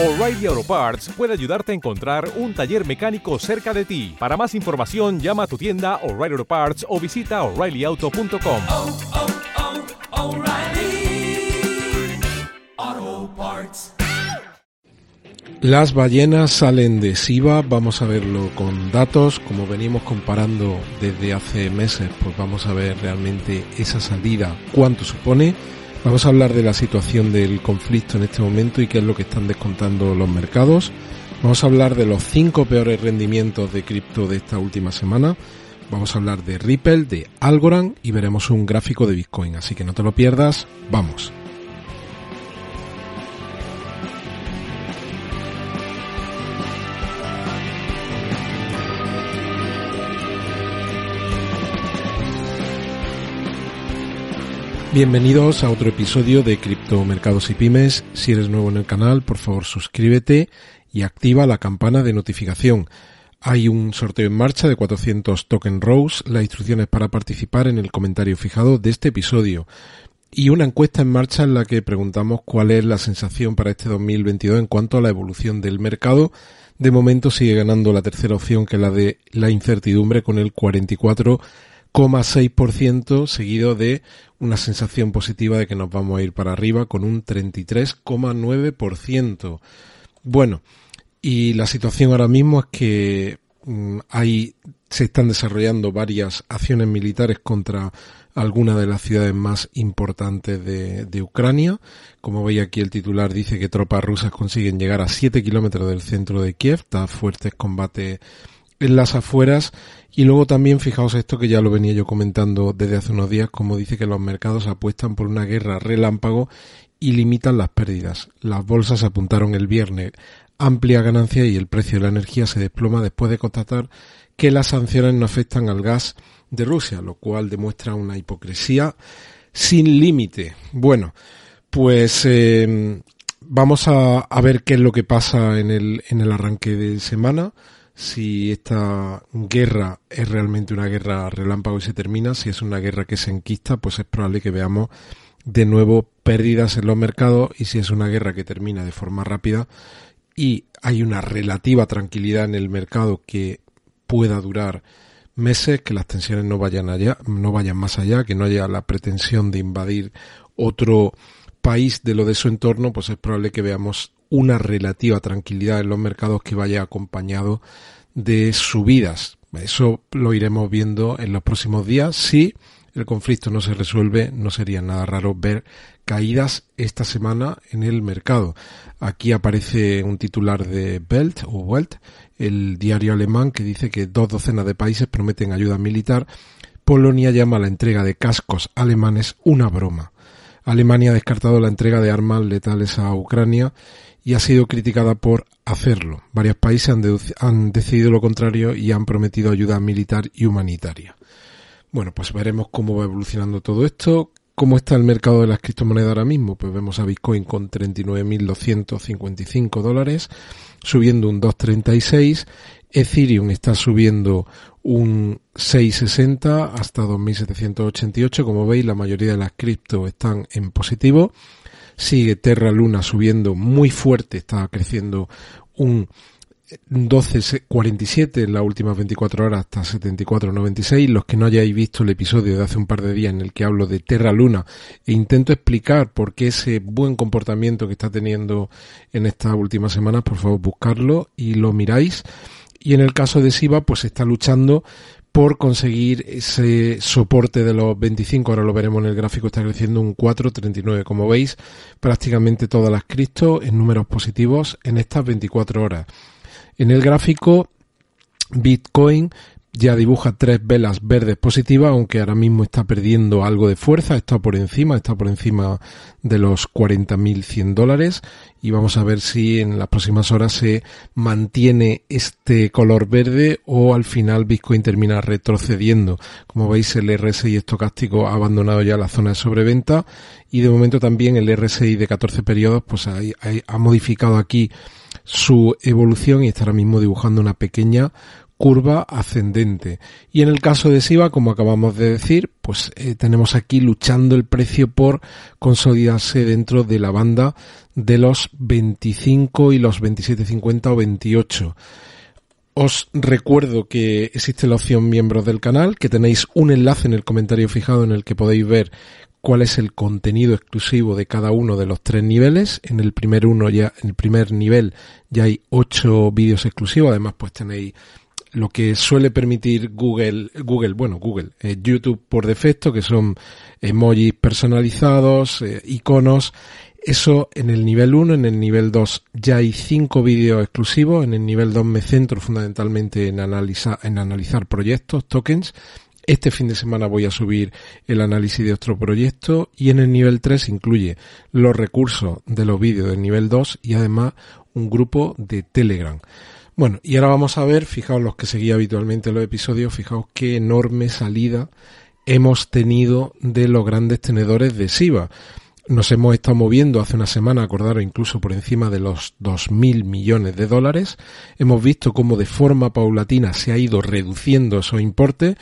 O'Reilly Auto Parts puede ayudarte a encontrar un taller mecánico cerca de ti. Para más información, llama a tu tienda O'Reilly Auto Parts o visita oreillyauto.com. oh, oh, Parts. Las ballenas salen de Siva, vamos a verlo con datos, como venimos comparando desde hace meses, pues vamos a ver realmente esa salida, cuánto supone. Vamos a hablar de la situación del conflicto en este momento y qué es lo que están descontando los mercados. Vamos a hablar de los cinco peores rendimientos de cripto de esta última semana. Vamos a hablar de Ripple, de Algorand y veremos un gráfico de Bitcoin. Así que no te lo pierdas, vamos. Bienvenidos a otro episodio de Criptomercados y Pymes. Si eres nuevo en el canal, por favor suscríbete y activa la campana de notificación. Hay un sorteo en marcha de 400 token Rose, las instrucciones para participar en el comentario fijado de este episodio. Y una encuesta en marcha en la que preguntamos cuál es la sensación para este 2022 en cuanto a la evolución del mercado. De momento sigue ganando la tercera opción que es la de la incertidumbre con el 44,6% seguido de una sensación positiva de que nos vamos a ir para arriba con un 33,9%. Bueno, y la situación ahora mismo es que mm, hay se están desarrollando varias acciones militares contra algunas de las ciudades más importantes de, Ucrania. Como veis aquí el titular dice que tropas rusas consiguen llegar a 7 kilómetros del centro de Kiev, está fuertes combates en las afueras y luego también fijaos esto que ya lo venía yo comentando desde hace unos días, como dice que los mercados apuestan por una guerra relámpago y limitan las pérdidas. Las bolsas apuntaron el viernes amplia ganancia y el precio de la energía se desploma después de constatar que las sanciones no afectan al gas de Rusia, lo cual demuestra una hipocresía sin límite. Bueno, pues eh, vamos a, a, ver qué es lo que pasa en el, en el arranque de semana si esta guerra es realmente una guerra relámpago y se termina, si es una guerra que se enquista, pues es probable que veamos de nuevo pérdidas en los mercados y si es una guerra que termina de forma rápida y hay una relativa tranquilidad en el mercado que pueda durar meses, que las tensiones no vayan allá, no vayan más allá, que no haya la pretensión de invadir otro país de lo de su entorno, pues es probable que veamos una relativa tranquilidad en los mercados que vaya acompañado de subidas. Eso lo iremos viendo en los próximos días. Si el conflicto no se resuelve, no sería nada raro ver caídas esta semana en el mercado. Aquí aparece un titular de Belt o Welt, el diario alemán, que dice que dos docenas de países prometen ayuda militar. Polonia llama la entrega de cascos alemanes una broma. Alemania ha descartado la entrega de armas letales a Ucrania y ha sido criticada por hacerlo. Varios países han, de, han, decidido lo contrario y han prometido ayuda militar y humanitaria. Bueno, pues veremos cómo va evolucionando todo esto. ¿Cómo está el mercado de las criptomonedas ahora mismo? Pues vemos a Bitcoin con 39.255 dólares, subiendo un 2.36. Ethereum está subiendo un 6.60 hasta 2.788. Como veis, la mayoría de las cripto están en positivo sigue Terra Luna subiendo muy fuerte, está creciendo un 12.47 en las últimas 24 horas hasta 74.96. Los que no hayáis visto el episodio de hace un par de días en el que hablo de Terra Luna e intento explicar por qué ese buen comportamiento que está teniendo en estas últimas semanas, por favor buscarlo y lo miráis. Y en el caso de Siva, pues está luchando por conseguir ese soporte de los 25, ahora lo veremos en el gráfico, está creciendo un 4,39. Como veis, prácticamente todas las cripto en números positivos en estas 24 horas. En el gráfico, Bitcoin ya dibuja tres velas verdes positivas, aunque ahora mismo está perdiendo algo de fuerza, está por encima, está por encima de los 40.100 dólares y vamos a ver si en las próximas horas se mantiene este color verde o al final Bitcoin termina retrocediendo. Como veis el RSI estocástico ha abandonado ya la zona de sobreventa y de momento también el RSI de 14 periodos pues ha, ha, ha modificado aquí su evolución y está ahora mismo dibujando una pequeña curva ascendente. Y en el caso de SIVA, como acabamos de decir, pues eh, tenemos aquí luchando el precio por consolidarse dentro de la banda de los 25 y los 27.50 o 28. Os recuerdo que existe la opción miembros del canal, que tenéis un enlace en el comentario fijado en el que podéis ver cuál es el contenido exclusivo de cada uno de los tres niveles. En el primer uno ya, en el primer nivel ya hay ocho vídeos exclusivos. Además, pues tenéis lo que suele permitir Google, Google, bueno, Google, eh, YouTube por defecto, que son emojis personalizados, eh, iconos. Eso en el nivel 1, en el nivel 2 ya hay cinco vídeos exclusivos, en el nivel 2 me centro fundamentalmente en analizar, en analizar proyectos, tokens, este fin de semana voy a subir el análisis de otro proyecto y en el nivel 3 incluye los recursos de los vídeos del nivel 2 y además un grupo de Telegram. Bueno, y ahora vamos a ver, fijaos los que seguía habitualmente los episodios, fijaos qué enorme salida hemos tenido de los grandes tenedores de SIVA. Nos hemos estado moviendo hace una semana, acordaros, incluso por encima de los 2.000 millones de dólares. Hemos visto cómo de forma paulatina se ha ido reduciendo esos importes.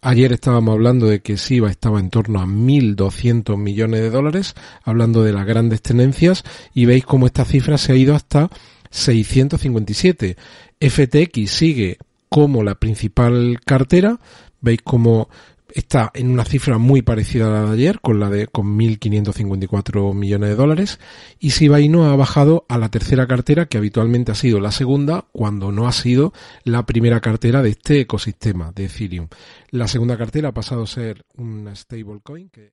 Ayer estábamos hablando de que SIVA estaba en torno a 1.200 millones de dólares, hablando de las grandes tendencias, y veis cómo esta cifra se ha ido hasta 657. FTX sigue como la principal cartera, veis cómo está en una cifra muy parecida a la de ayer, con la de con 1.554 millones de dólares, y Sibaino ha bajado a la tercera cartera, que habitualmente ha sido la segunda, cuando no ha sido la primera cartera de este ecosistema de Ethereum. La segunda cartera ha pasado a ser una stablecoin que...